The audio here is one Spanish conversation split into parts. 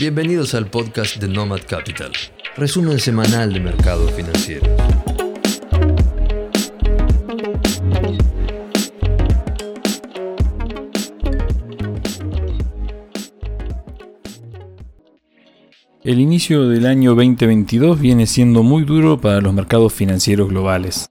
Bienvenidos al podcast de Nomad Capital, resumen semanal de mercados financieros. El inicio del año 2022 viene siendo muy duro para los mercados financieros globales.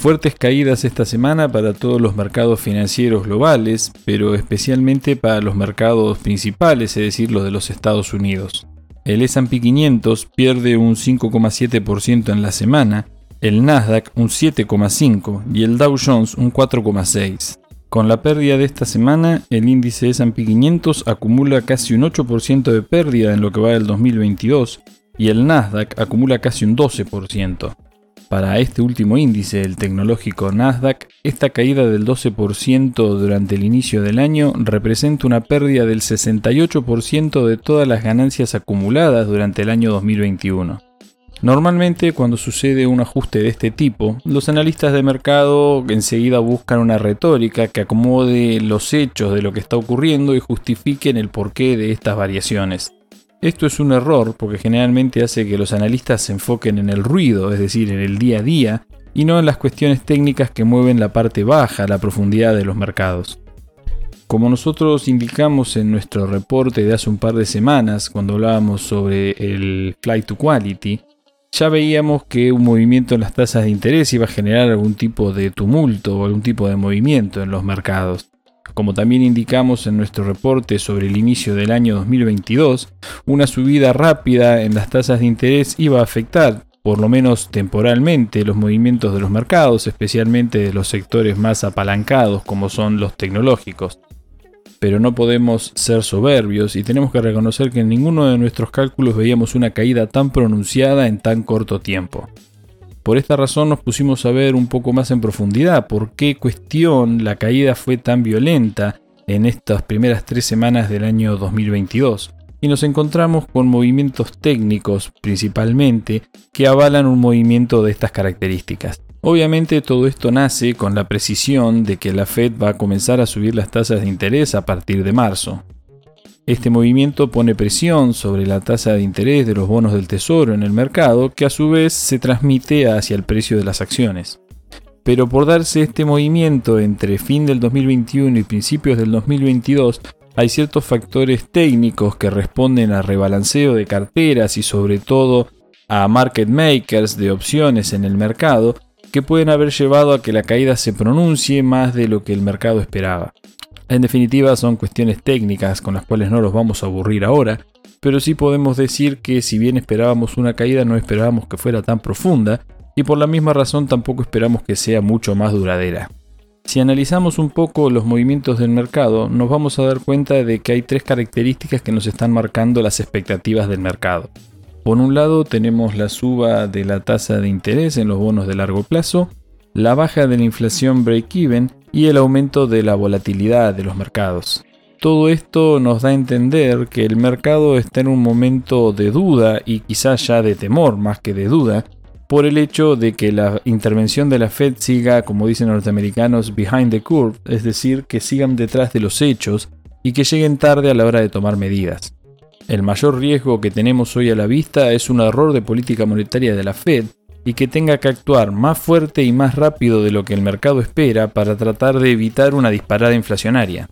Fuertes caídas esta semana para todos los mercados financieros globales, pero especialmente para los mercados principales, es decir, los de los Estados Unidos. El SP 500 pierde un 5,7% en la semana, el Nasdaq un 7,5% y el Dow Jones un 4,6%. Con la pérdida de esta semana, el índice S&P 500 acumula casi un 8% de pérdida en lo que va del 2022 y el Nasdaq acumula casi un 12%. Para este último índice, el tecnológico Nasdaq, esta caída del 12% durante el inicio del año representa una pérdida del 68% de todas las ganancias acumuladas durante el año 2021. Normalmente cuando sucede un ajuste de este tipo, los analistas de mercado enseguida buscan una retórica que acomode los hechos de lo que está ocurriendo y justifiquen el porqué de estas variaciones. Esto es un error porque generalmente hace que los analistas se enfoquen en el ruido, es decir, en el día a día, y no en las cuestiones técnicas que mueven la parte baja, la profundidad de los mercados. Como nosotros indicamos en nuestro reporte de hace un par de semanas, cuando hablábamos sobre el flight to quality, ya veíamos que un movimiento en las tasas de interés iba a generar algún tipo de tumulto o algún tipo de movimiento en los mercados. Como también indicamos en nuestro reporte sobre el inicio del año 2022, una subida rápida en las tasas de interés iba a afectar, por lo menos temporalmente, los movimientos de los mercados, especialmente de los sectores más apalancados como son los tecnológicos. Pero no podemos ser soberbios y tenemos que reconocer que en ninguno de nuestros cálculos veíamos una caída tan pronunciada en tan corto tiempo. Por esta razón nos pusimos a ver un poco más en profundidad por qué cuestión la caída fue tan violenta en estas primeras tres semanas del año 2022. Y nos encontramos con movimientos técnicos principalmente que avalan un movimiento de estas características. Obviamente todo esto nace con la precisión de que la Fed va a comenzar a subir las tasas de interés a partir de marzo. Este movimiento pone presión sobre la tasa de interés de los bonos del tesoro en el mercado, que a su vez se transmite hacia el precio de las acciones. Pero por darse este movimiento entre fin del 2021 y principios del 2022, hay ciertos factores técnicos que responden a rebalanceo de carteras y sobre todo a market makers de opciones en el mercado que pueden haber llevado a que la caída se pronuncie más de lo que el mercado esperaba. En definitiva son cuestiones técnicas con las cuales no los vamos a aburrir ahora, pero sí podemos decir que si bien esperábamos una caída no esperábamos que fuera tan profunda y por la misma razón tampoco esperamos que sea mucho más duradera. Si analizamos un poco los movimientos del mercado, nos vamos a dar cuenta de que hay tres características que nos están marcando las expectativas del mercado. Por un lado tenemos la suba de la tasa de interés en los bonos de largo plazo, la baja de la inflación break-even y el aumento de la volatilidad de los mercados. Todo esto nos da a entender que el mercado está en un momento de duda y quizás ya de temor más que de duda por el hecho de que la intervención de la Fed siga, como dicen los norteamericanos, behind the curve, es decir, que sigan detrás de los hechos y que lleguen tarde a la hora de tomar medidas. El mayor riesgo que tenemos hoy a la vista es un error de política monetaria de la Fed y que tenga que actuar más fuerte y más rápido de lo que el mercado espera para tratar de evitar una disparada inflacionaria.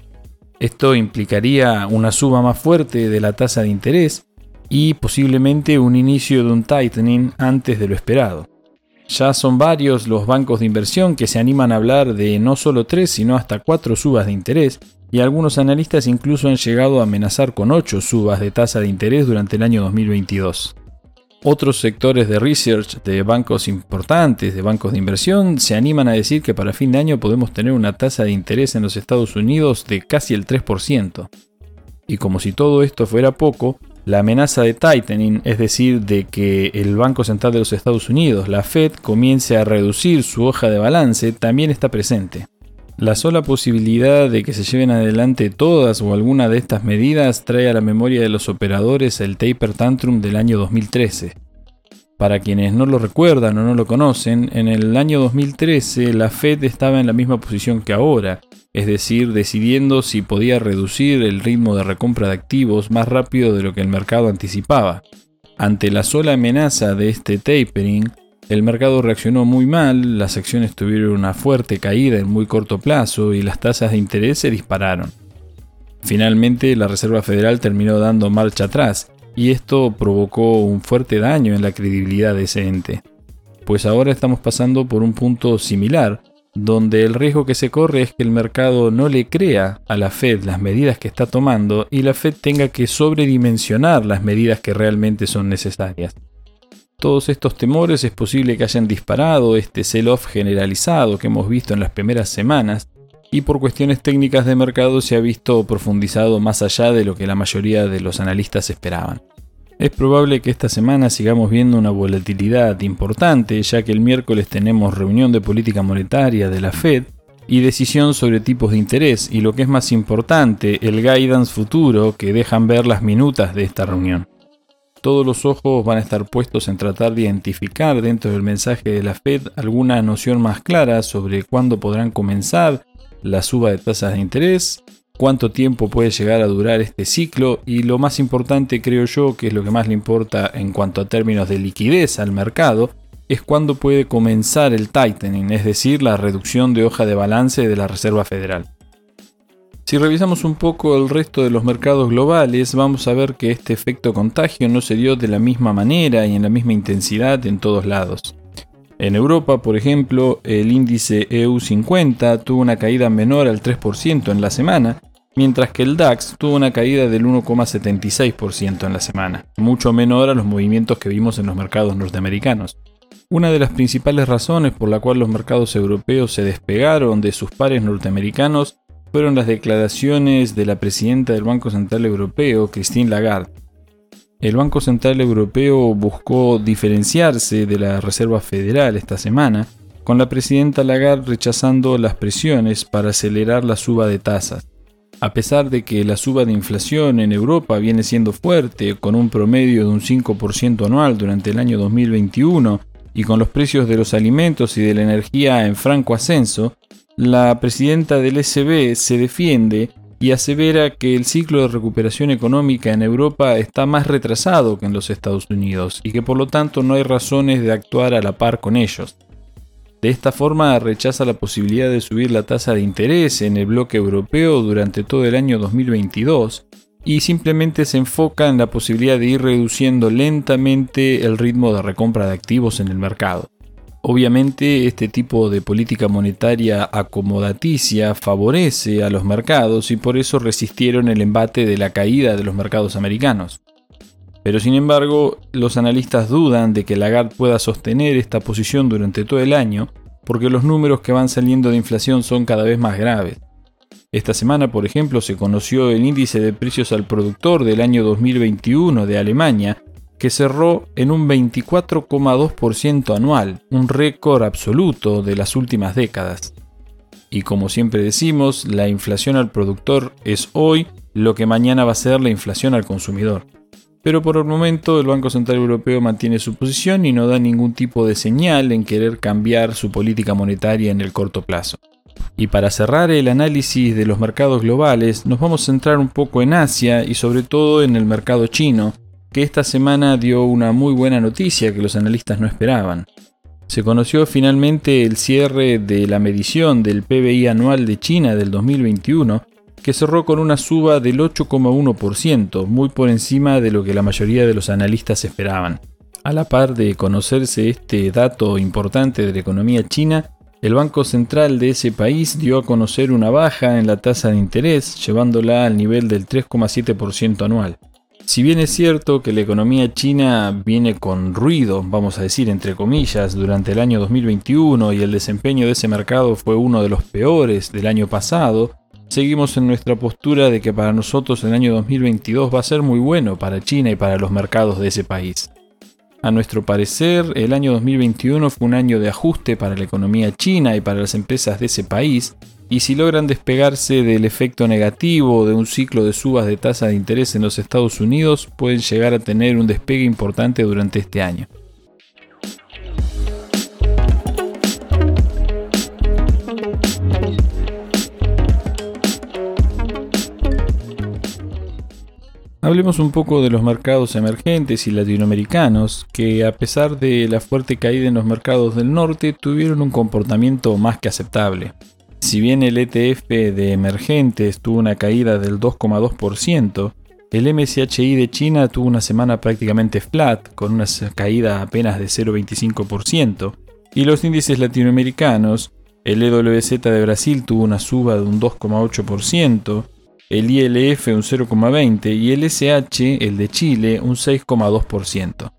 Esto implicaría una suba más fuerte de la tasa de interés y posiblemente un inicio de un tightening antes de lo esperado. Ya son varios los bancos de inversión que se animan a hablar de no solo tres, sino hasta cuatro subas de interés, y algunos analistas incluso han llegado a amenazar con ocho subas de tasa de interés durante el año 2022. Otros sectores de research de bancos importantes, de bancos de inversión, se animan a decir que para fin de año podemos tener una tasa de interés en los Estados Unidos de casi el 3%. Y como si todo esto fuera poco, la amenaza de tightening, es decir, de que el Banco Central de los Estados Unidos, la Fed, comience a reducir su hoja de balance, también está presente. La sola posibilidad de que se lleven adelante todas o alguna de estas medidas trae a la memoria de los operadores el taper tantrum del año 2013. Para quienes no lo recuerdan o no lo conocen, en el año 2013 la Fed estaba en la misma posición que ahora, es decir, decidiendo si podía reducir el ritmo de recompra de activos más rápido de lo que el mercado anticipaba. Ante la sola amenaza de este tapering, el mercado reaccionó muy mal, las acciones tuvieron una fuerte caída en muy corto plazo y las tasas de interés se dispararon. Finalmente, la Reserva Federal terminó dando marcha atrás, y esto provocó un fuerte daño en la credibilidad de ese ente. Pues ahora estamos pasando por un punto similar, donde el riesgo que se corre es que el mercado no le crea a la Fed las medidas que está tomando y la Fed tenga que sobredimensionar las medidas que realmente son necesarias. Todos estos temores es posible que hayan disparado este sell-off generalizado que hemos visto en las primeras semanas y por cuestiones técnicas de mercado se ha visto profundizado más allá de lo que la mayoría de los analistas esperaban. Es probable que esta semana sigamos viendo una volatilidad importante, ya que el miércoles tenemos reunión de política monetaria de la Fed y decisión sobre tipos de interés, y lo que es más importante, el guidance futuro que dejan ver las minutas de esta reunión. Todos los ojos van a estar puestos en tratar de identificar dentro del mensaje de la Fed alguna noción más clara sobre cuándo podrán comenzar la suba de tasas de interés, cuánto tiempo puede llegar a durar este ciclo y lo más importante creo yo, que es lo que más le importa en cuanto a términos de liquidez al mercado, es cuándo puede comenzar el tightening, es decir, la reducción de hoja de balance de la Reserva Federal. Si revisamos un poco el resto de los mercados globales, vamos a ver que este efecto contagio no se dio de la misma manera y en la misma intensidad en todos lados. En Europa, por ejemplo, el índice EU50 tuvo una caída menor al 3% en la semana, mientras que el DAX tuvo una caída del 1,76% en la semana, mucho menor a los movimientos que vimos en los mercados norteamericanos. Una de las principales razones por la cual los mercados europeos se despegaron de sus pares norteamericanos fueron las declaraciones de la presidenta del Banco Central Europeo, Christine Lagarde, el Banco Central Europeo buscó diferenciarse de la Reserva Federal esta semana, con la presidenta Lagarde rechazando las presiones para acelerar la suba de tasas. A pesar de que la suba de inflación en Europa viene siendo fuerte, con un promedio de un 5% anual durante el año 2021, y con los precios de los alimentos y de la energía en franco ascenso, la presidenta del SB se defiende y asevera que el ciclo de recuperación económica en Europa está más retrasado que en los Estados Unidos y que por lo tanto no hay razones de actuar a la par con ellos. De esta forma rechaza la posibilidad de subir la tasa de interés en el bloque europeo durante todo el año 2022 y simplemente se enfoca en la posibilidad de ir reduciendo lentamente el ritmo de recompra de activos en el mercado. Obviamente este tipo de política monetaria acomodaticia favorece a los mercados y por eso resistieron el embate de la caída de los mercados americanos. Pero sin embargo, los analistas dudan de que Lagarde pueda sostener esta posición durante todo el año porque los números que van saliendo de inflación son cada vez más graves. Esta semana, por ejemplo, se conoció el índice de precios al productor del año 2021 de Alemania, que cerró en un 24,2% anual, un récord absoluto de las últimas décadas. Y como siempre decimos, la inflación al productor es hoy lo que mañana va a ser la inflación al consumidor. Pero por el momento el Banco Central Europeo mantiene su posición y no da ningún tipo de señal en querer cambiar su política monetaria en el corto plazo. Y para cerrar el análisis de los mercados globales, nos vamos a centrar un poco en Asia y sobre todo en el mercado chino, que esta semana dio una muy buena noticia que los analistas no esperaban. Se conoció finalmente el cierre de la medición del PBI anual de China del 2021, que cerró con una suba del 8,1%, muy por encima de lo que la mayoría de los analistas esperaban. A la par de conocerse este dato importante de la economía china, el Banco Central de ese país dio a conocer una baja en la tasa de interés, llevándola al nivel del 3,7% anual. Si bien es cierto que la economía china viene con ruido, vamos a decir entre comillas, durante el año 2021 y el desempeño de ese mercado fue uno de los peores del año pasado, seguimos en nuestra postura de que para nosotros el año 2022 va a ser muy bueno para China y para los mercados de ese país. A nuestro parecer, el año 2021 fue un año de ajuste para la economía china y para las empresas de ese país, y si logran despegarse del efecto negativo de un ciclo de subas de tasa de interés en los Estados Unidos, pueden llegar a tener un despegue importante durante este año. Hablemos un poco de los mercados emergentes y latinoamericanos, que a pesar de la fuerte caída en los mercados del norte tuvieron un comportamiento más que aceptable. Si bien el ETF de emergentes tuvo una caída del 2,2%, el MSCI de China tuvo una semana prácticamente flat, con una caída apenas de 0,25%, y los índices latinoamericanos, el EWZ de Brasil tuvo una suba de un 2,8%, el ILF un 0,20% y el SH, el de Chile, un 6,2%.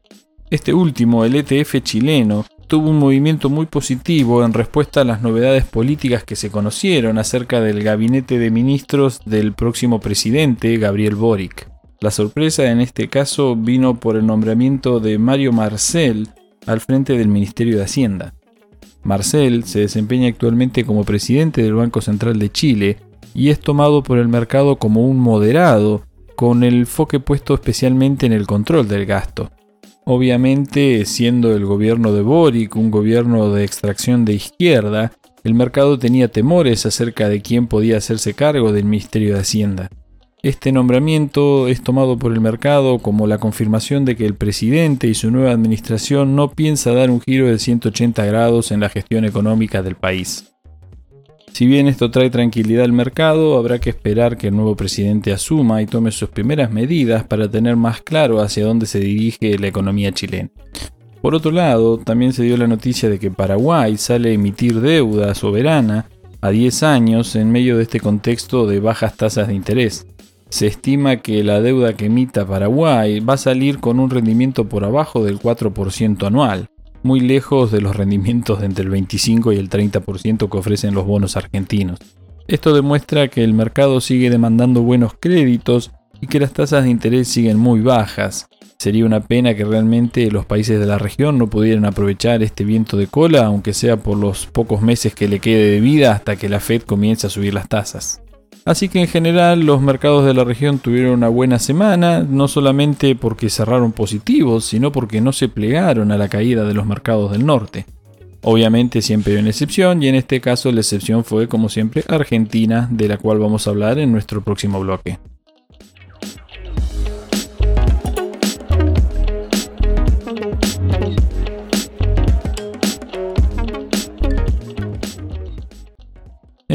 Este último, el ETF chileno, tuvo un movimiento muy positivo en respuesta a las novedades políticas que se conocieron acerca del gabinete de ministros del próximo presidente, Gabriel Boric. La sorpresa en este caso vino por el nombramiento de Mario Marcel al frente del Ministerio de Hacienda. Marcel se desempeña actualmente como presidente del Banco Central de Chile y es tomado por el mercado como un moderado, con el enfoque puesto especialmente en el control del gasto. Obviamente, siendo el gobierno de Boric un gobierno de extracción de izquierda, el mercado tenía temores acerca de quién podía hacerse cargo del Ministerio de Hacienda. Este nombramiento es tomado por el mercado como la confirmación de que el presidente y su nueva administración no piensa dar un giro de 180 grados en la gestión económica del país. Si bien esto trae tranquilidad al mercado, habrá que esperar que el nuevo presidente asuma y tome sus primeras medidas para tener más claro hacia dónde se dirige la economía chilena. Por otro lado, también se dio la noticia de que Paraguay sale a emitir deuda soberana a 10 años en medio de este contexto de bajas tasas de interés. Se estima que la deuda que emita Paraguay va a salir con un rendimiento por abajo del 4% anual, muy lejos de los rendimientos de entre el 25 y el 30% que ofrecen los bonos argentinos. Esto demuestra que el mercado sigue demandando buenos créditos y que las tasas de interés siguen muy bajas. Sería una pena que realmente los países de la región no pudieran aprovechar este viento de cola, aunque sea por los pocos meses que le quede de vida hasta que la Fed comience a subir las tasas. Así que en general los mercados de la región tuvieron una buena semana, no solamente porque cerraron positivos, sino porque no se plegaron a la caída de los mercados del norte. Obviamente siempre hay una excepción y en este caso la excepción fue como siempre Argentina, de la cual vamos a hablar en nuestro próximo bloque.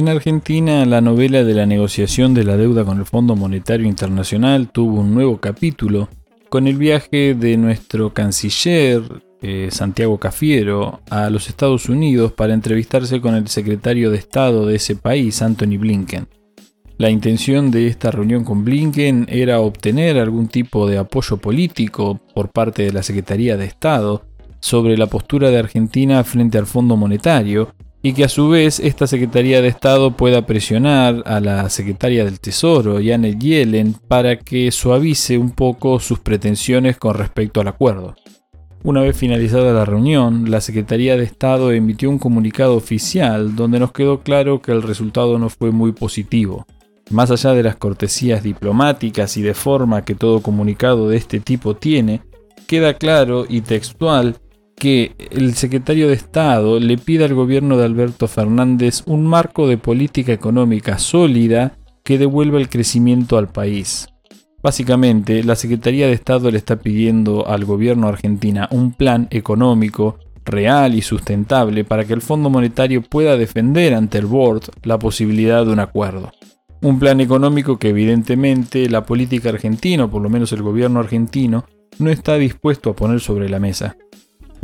En Argentina, la novela de la negociación de la deuda con el Fondo Monetario Internacional tuvo un nuevo capítulo con el viaje de nuestro canciller eh, Santiago Cafiero a los Estados Unidos para entrevistarse con el secretario de Estado de ese país, Anthony Blinken. La intención de esta reunión con Blinken era obtener algún tipo de apoyo político por parte de la Secretaría de Estado sobre la postura de Argentina frente al Fondo Monetario y que a su vez esta Secretaría de Estado pueda presionar a la Secretaria del Tesoro, Janet Yellen, para que suavice un poco sus pretensiones con respecto al acuerdo. Una vez finalizada la reunión, la Secretaría de Estado emitió un comunicado oficial donde nos quedó claro que el resultado no fue muy positivo. Más allá de las cortesías diplomáticas y de forma que todo comunicado de este tipo tiene, queda claro y textual que el secretario de Estado le pida al gobierno de Alberto Fernández un marco de política económica sólida que devuelva el crecimiento al país. Básicamente, la Secretaría de Estado le está pidiendo al gobierno argentina un plan económico real y sustentable para que el Fondo Monetario pueda defender ante el Board la posibilidad de un acuerdo. Un plan económico que evidentemente la política argentina, o por lo menos el gobierno argentino, no está dispuesto a poner sobre la mesa.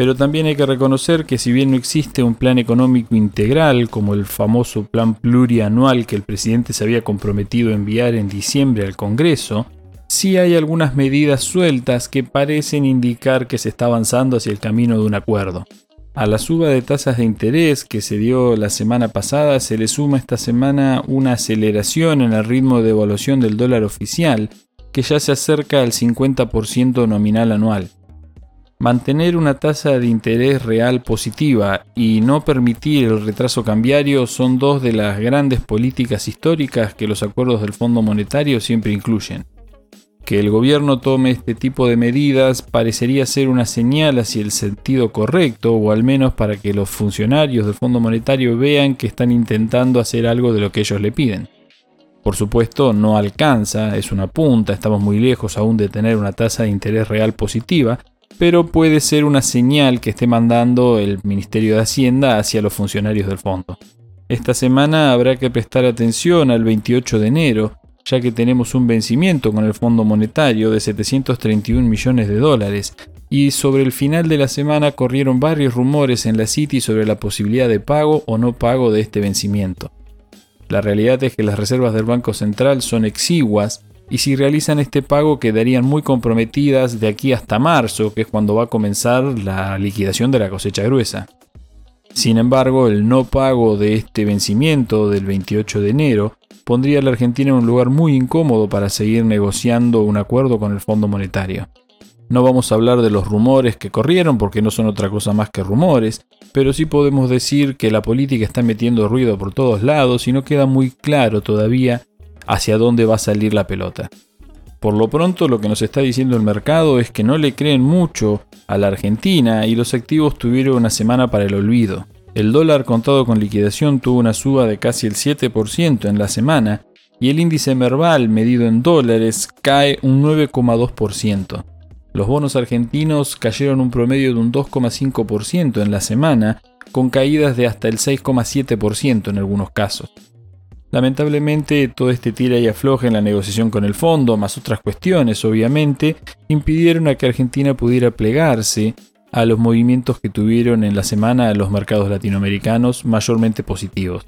Pero también hay que reconocer que si bien no existe un plan económico integral como el famoso plan plurianual que el presidente se había comprometido a enviar en diciembre al Congreso, sí hay algunas medidas sueltas que parecen indicar que se está avanzando hacia el camino de un acuerdo. A la suba de tasas de interés que se dio la semana pasada se le suma esta semana una aceleración en el ritmo de evaluación del dólar oficial, que ya se acerca al 50% nominal anual. Mantener una tasa de interés real positiva y no permitir el retraso cambiario son dos de las grandes políticas históricas que los acuerdos del Fondo Monetario siempre incluyen. Que el gobierno tome este tipo de medidas parecería ser una señal hacia el sentido correcto, o al menos para que los funcionarios del Fondo Monetario vean que están intentando hacer algo de lo que ellos le piden. Por supuesto, no alcanza, es una punta, estamos muy lejos aún de tener una tasa de interés real positiva, pero puede ser una señal que esté mandando el Ministerio de Hacienda hacia los funcionarios del fondo. Esta semana habrá que prestar atención al 28 de enero, ya que tenemos un vencimiento con el Fondo Monetario de 731 millones de dólares, y sobre el final de la semana corrieron varios rumores en la City sobre la posibilidad de pago o no pago de este vencimiento. La realidad es que las reservas del Banco Central son exiguas y si realizan este pago quedarían muy comprometidas de aquí hasta marzo, que es cuando va a comenzar la liquidación de la cosecha gruesa. Sin embargo, el no pago de este vencimiento del 28 de enero pondría a la Argentina en un lugar muy incómodo para seguir negociando un acuerdo con el Fondo Monetario. No vamos a hablar de los rumores que corrieron porque no son otra cosa más que rumores, pero sí podemos decir que la política está metiendo ruido por todos lados y no queda muy claro todavía hacia dónde va a salir la pelota. Por lo pronto lo que nos está diciendo el mercado es que no le creen mucho a la Argentina y los activos tuvieron una semana para el olvido. El dólar contado con liquidación tuvo una suba de casi el 7% en la semana y el índice Merval medido en dólares cae un 9,2%. Los bonos argentinos cayeron un promedio de un 2,5% en la semana, con caídas de hasta el 6,7% en algunos casos. Lamentablemente, todo este tira y afloja en la negociación con el fondo, más otras cuestiones, obviamente, impidieron a que Argentina pudiera plegarse a los movimientos que tuvieron en la semana los mercados latinoamericanos, mayormente positivos.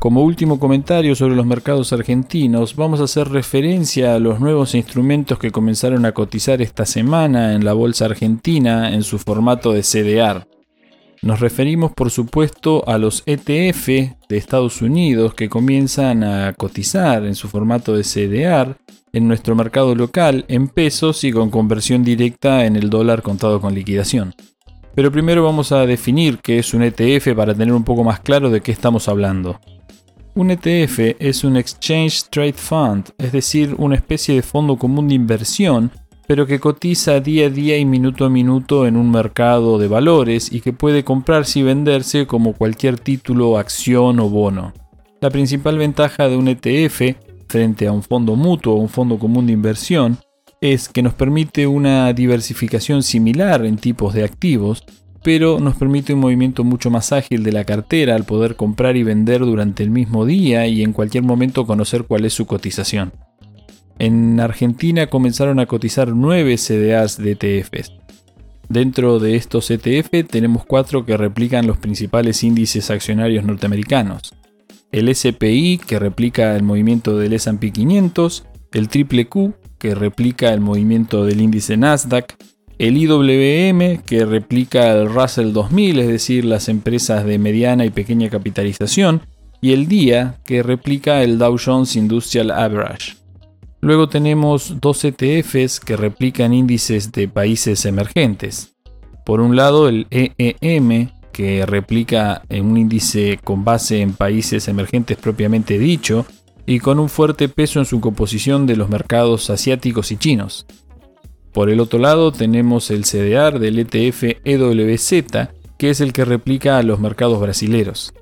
Como último comentario sobre los mercados argentinos, vamos a hacer referencia a los nuevos instrumentos que comenzaron a cotizar esta semana en la bolsa argentina en su formato de CDR. Nos referimos por supuesto a los ETF de Estados Unidos que comienzan a cotizar en su formato de CDR en nuestro mercado local en pesos y con conversión directa en el dólar contado con liquidación. Pero primero vamos a definir qué es un ETF para tener un poco más claro de qué estamos hablando. Un ETF es un Exchange Trade Fund, es decir, una especie de fondo común de inversión, pero que cotiza día a día y minuto a minuto en un mercado de valores y que puede comprarse y venderse como cualquier título, acción o bono. La principal ventaja de un ETF frente a un fondo mutuo o un fondo común de inversión es que nos permite una diversificación similar en tipos de activos, pero nos permite un movimiento mucho más ágil de la cartera al poder comprar y vender durante el mismo día y en cualquier momento conocer cuál es su cotización. En Argentina comenzaron a cotizar 9 CDAs de ETFs. Dentro de estos ETF tenemos cuatro que replican los principales índices accionarios norteamericanos. El SPI, que replica el movimiento del S&P 500, el Triple Q, que replica el movimiento del índice Nasdaq, el IWM, que replica el Russell 2000, es decir, las empresas de mediana y pequeña capitalización, y el DIA, que replica el Dow Jones Industrial Average. Luego tenemos dos ETFs que replican índices de países emergentes. Por un lado, el EEM, que replica un índice con base en países emergentes propiamente dicho, y con un fuerte peso en su composición de los mercados asiáticos y chinos. Por el otro lado tenemos el CDR del ETF EWZ, que es el que replica a los mercados brasileros.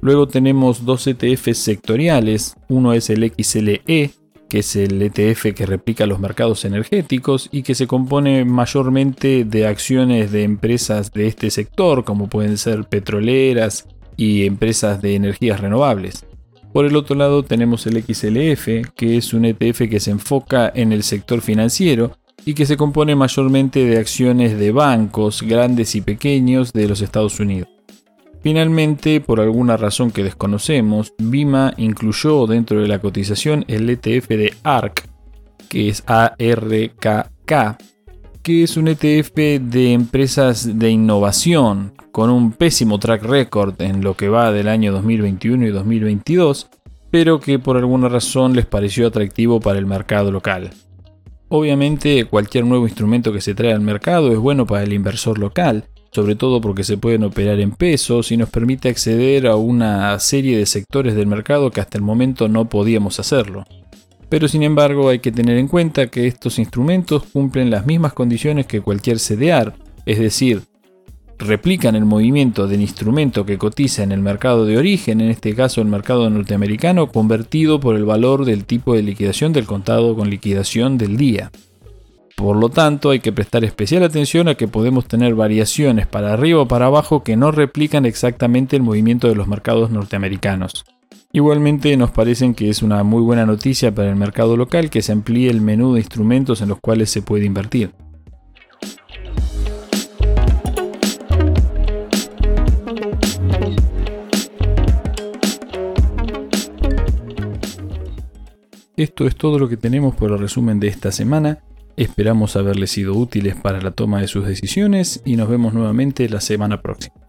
Luego tenemos dos ETFs sectoriales, uno es el XLE, que es el ETF que replica los mercados energéticos y que se compone mayormente de acciones de empresas de este sector, como pueden ser petroleras y empresas de energías renovables. Por el otro lado tenemos el XLF, que es un ETF que se enfoca en el sector financiero y que se compone mayormente de acciones de bancos grandes y pequeños de los Estados Unidos. Finalmente, por alguna razón que desconocemos, Bima incluyó dentro de la cotización el ETF de ARK, que es ARKK, que es un ETF de empresas de innovación con un pésimo track record en lo que va del año 2021 y 2022, pero que por alguna razón les pareció atractivo para el mercado local. Obviamente cualquier nuevo instrumento que se trae al mercado es bueno para el inversor local, sobre todo porque se pueden operar en pesos y nos permite acceder a una serie de sectores del mercado que hasta el momento no podíamos hacerlo. Pero sin embargo hay que tener en cuenta que estos instrumentos cumplen las mismas condiciones que cualquier CDR, es decir, replican el movimiento del instrumento que cotiza en el mercado de origen, en este caso el mercado norteamericano, convertido por el valor del tipo de liquidación del contado con liquidación del día. Por lo tanto, hay que prestar especial atención a que podemos tener variaciones para arriba o para abajo que no replican exactamente el movimiento de los mercados norteamericanos. Igualmente nos parecen que es una muy buena noticia para el mercado local que se amplíe el menú de instrumentos en los cuales se puede invertir. Esto es todo lo que tenemos por el resumen de esta semana. Esperamos haberles sido útiles para la toma de sus decisiones y nos vemos nuevamente la semana próxima.